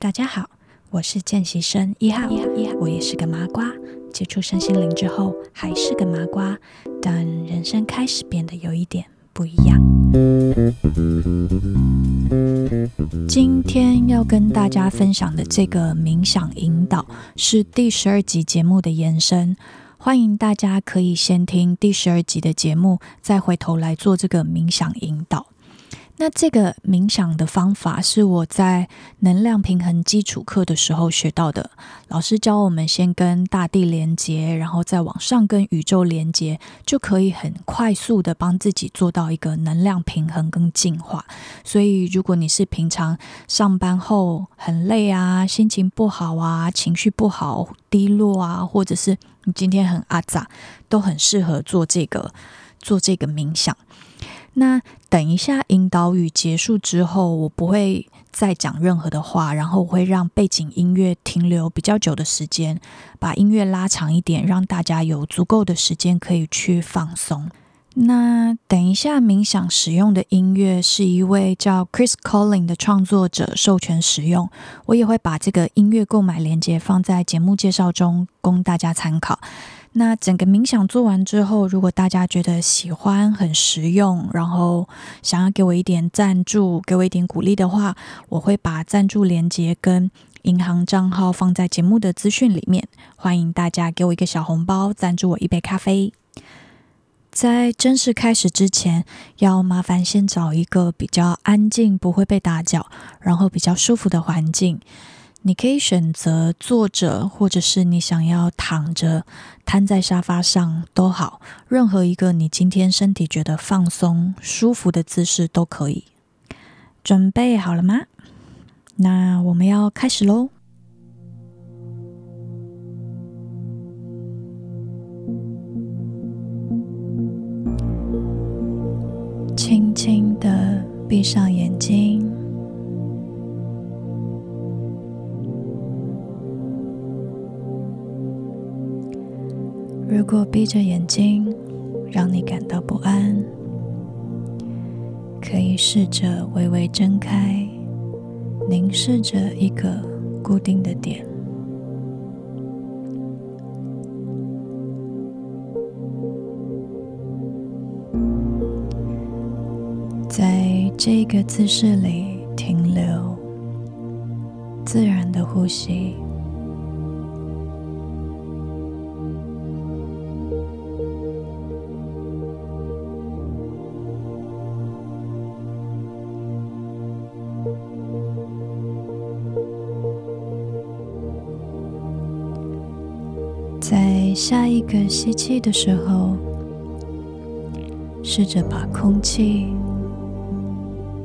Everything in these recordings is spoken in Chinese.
大家好，我是见习生一号，我也是个麻瓜。接触身心灵之后，还是个麻瓜，但人生开始变得有一点不一样。今天要跟大家分享的这个冥想引导，是第十二集节目的延伸。欢迎大家可以先听第十二集的节目，再回头来做这个冥想引导。那这个冥想的方法是我在能量平衡基础课的时候学到的。老师教我们先跟大地连接，然后再往上跟宇宙连接，就可以很快速的帮自己做到一个能量平衡跟净化。所以，如果你是平常上班后很累啊，心情不好啊，情绪不好、低落啊，或者是你今天很阿杂，都很适合做这个做这个冥想。那等一下，引导语结束之后，我不会再讲任何的话，然后我会让背景音乐停留比较久的时间，把音乐拉长一点，让大家有足够的时间可以去放松。那等一下，冥想使用的音乐是一位叫 Chris Collin 的创作者授权使用，我也会把这个音乐购买链接放在节目介绍中，供大家参考。那整个冥想做完之后，如果大家觉得喜欢、很实用，然后想要给我一点赞助、给我一点鼓励的话，我会把赞助链接跟银行账号放在节目的资讯里面。欢迎大家给我一个小红包，赞助我一杯咖啡。在正式开始之前，要麻烦先找一个比较安静、不会被打搅，然后比较舒服的环境。你可以选择坐着，或者是你想要躺着，瘫在沙发上都好，任何一个你今天身体觉得放松、舒服的姿势都可以。准备好了吗？那我们要开始喽。轻轻的闭上眼睛。如果闭着眼睛让你感到不安，可以试着微微睁开，凝视着一个固定的点。在这个姿势里停留，自然的呼吸。在下一个吸气的时候，试着把空气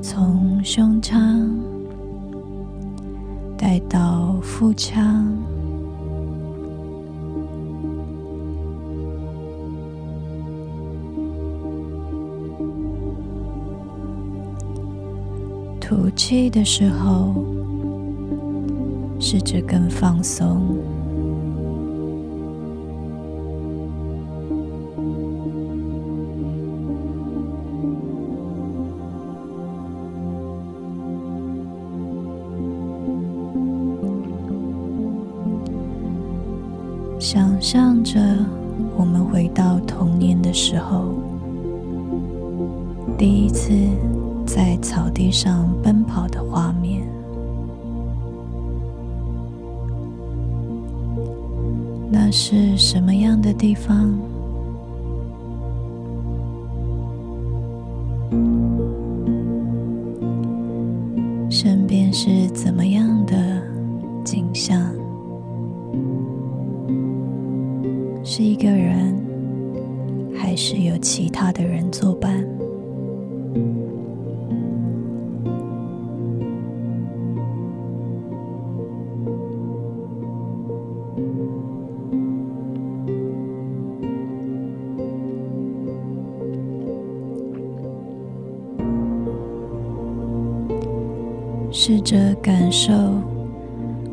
从胸腔带到腹腔，吐气的时候，试着更放松。想着我们回到童年的时候，第一次在草地上奔跑的画面。那是什么样的地方？试着感受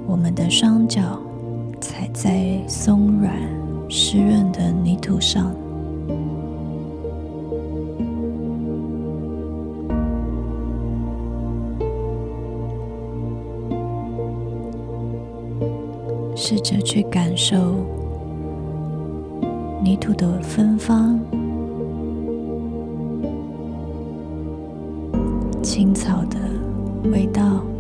我们的双脚踩在松软。湿润的泥土上，试着去感受泥土的芬芳、回到。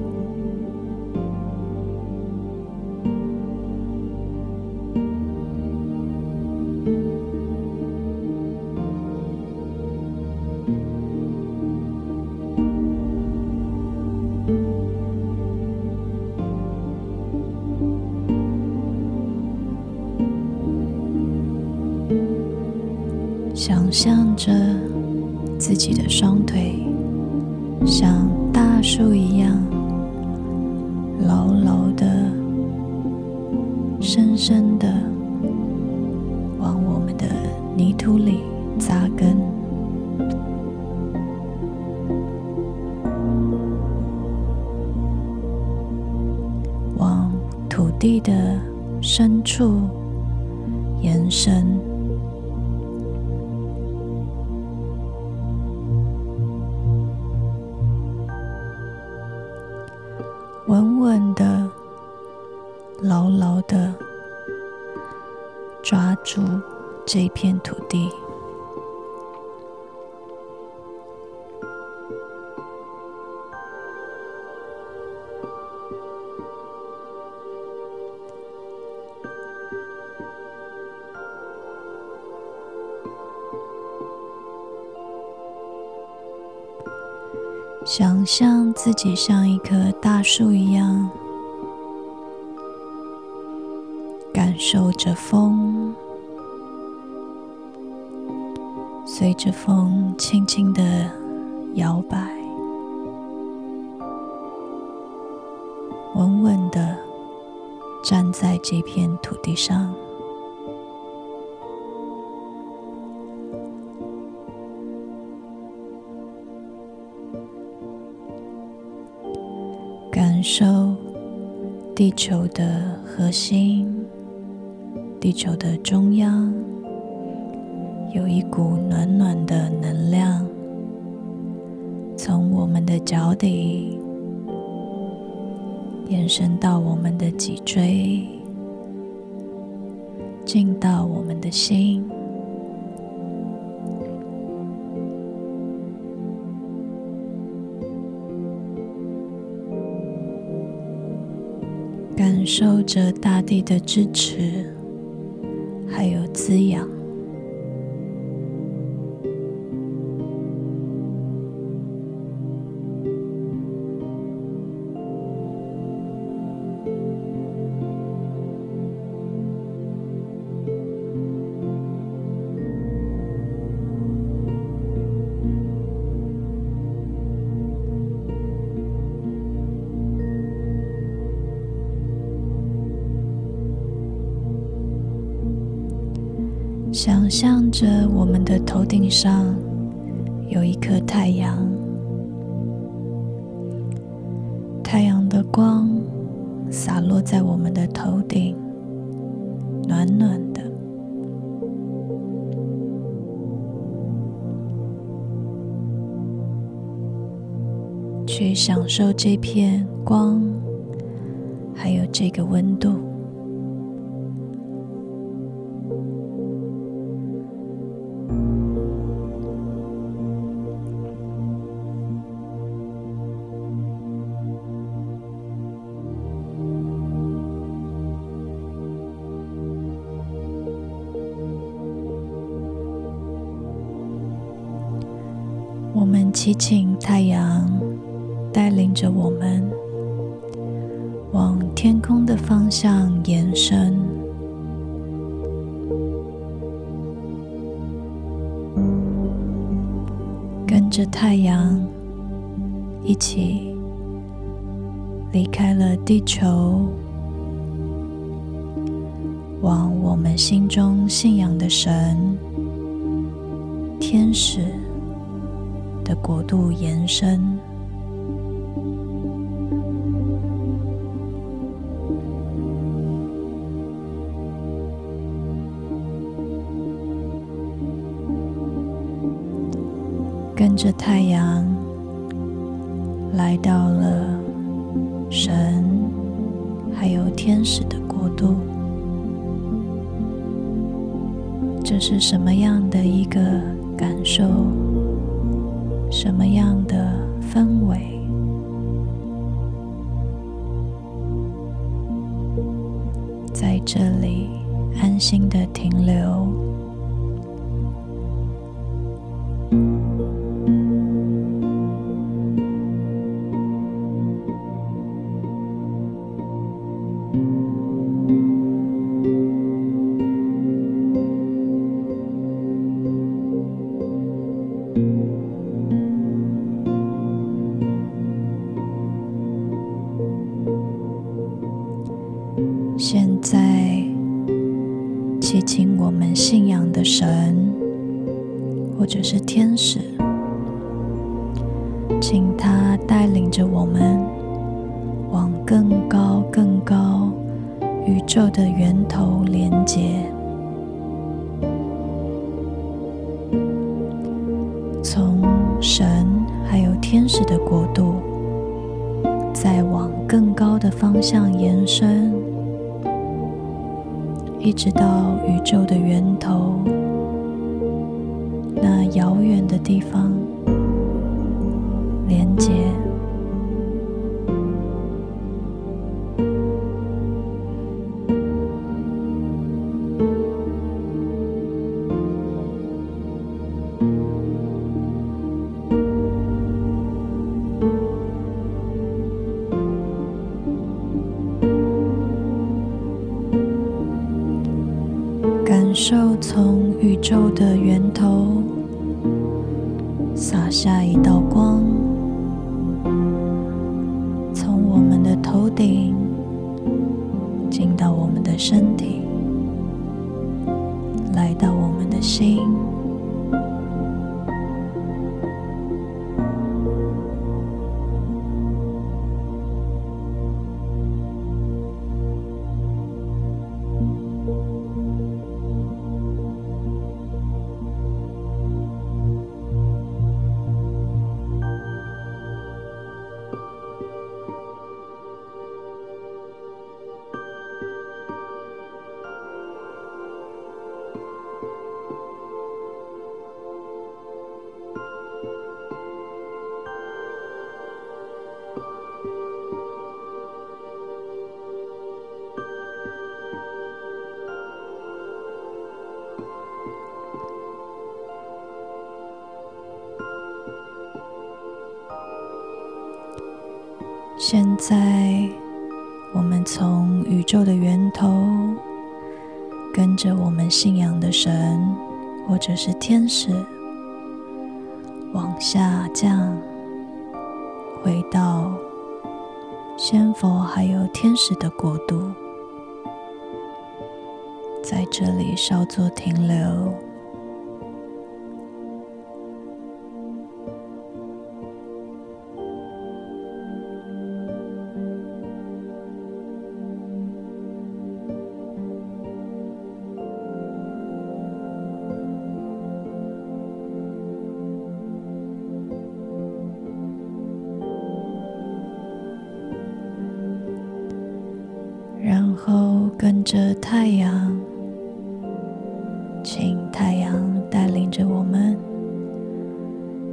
想象着自己的双腿像大树一样牢牢的、深深的往我们的泥土里扎根，往土地的深处延伸。片土地，想象自己像一棵大树一样，感受着风，随着风轻轻的摇摆，稳稳的站在这片土地上。感受地球的核心，地球的中央，有一股暖暖的能量，从我们的脚底延伸到我们的脊椎，进到我们的心。感受着大地的支持，还有滋养。想象着我们的头顶上有一颗太阳，太阳的光洒落在我们的头顶，暖暖的。去享受这片光，还有这个温度。太阳带领着我们往天空的方向延伸，跟着太阳一起离开了地球，往我们心中信仰的神、天使。的国度延伸，跟着太阳来到了神还有天使的国度。这是什么样的一个感受？什么样的氛围？在这里安心的停留。神还有天使的国度在往更高的方向延伸一直到宇宙的源头那遥远的地方连接受从宇宙的源头洒下一道光，从我们的头顶进到我们的身。现在，我们从宇宙的源头，跟着我们信仰的神，或者是天使，往下降，回到仙佛还有天使的国度，在这里稍作停留。着太阳，请太阳带领着我们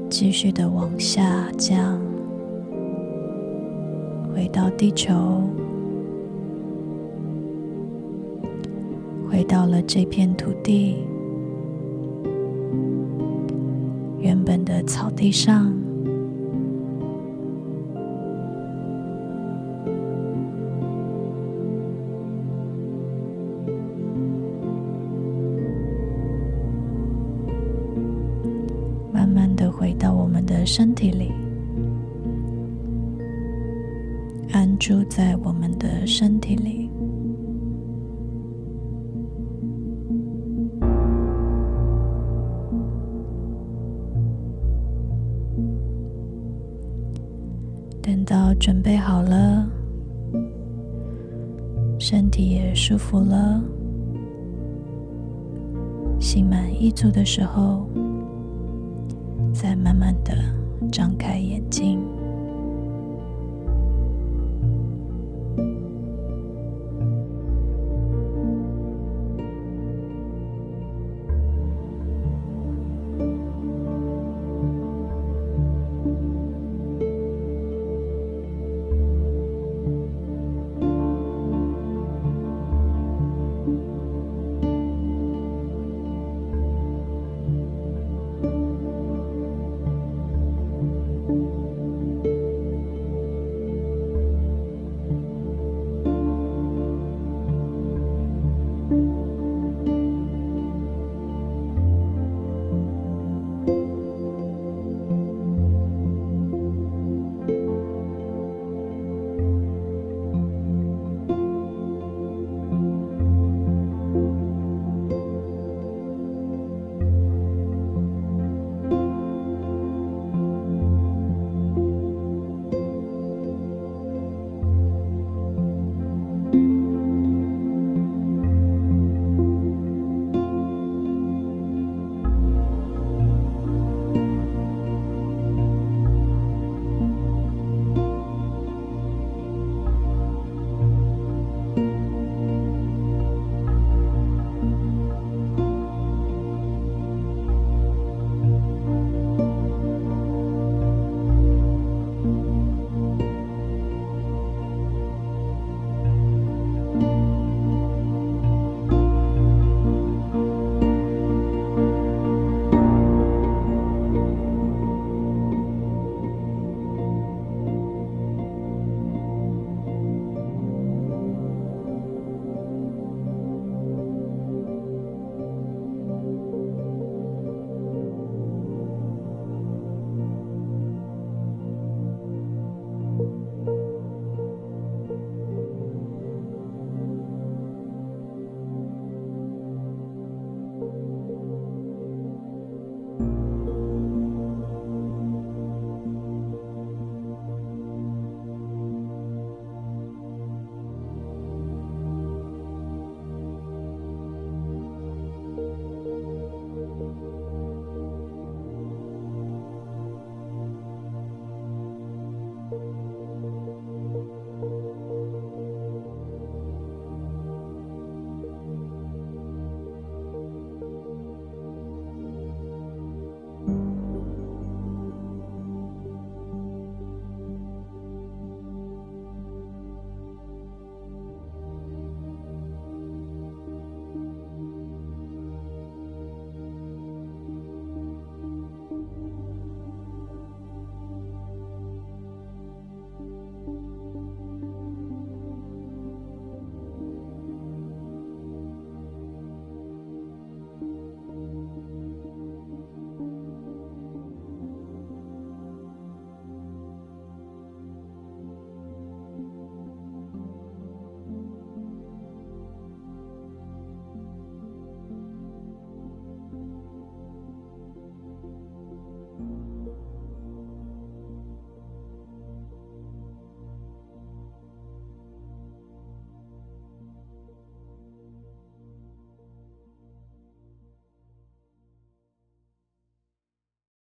继续的往下降，回到地球，回到了这片土地，原本的草地上。住在我们的身体里，等到准备好了，身体也舒服了，心满意足的时候，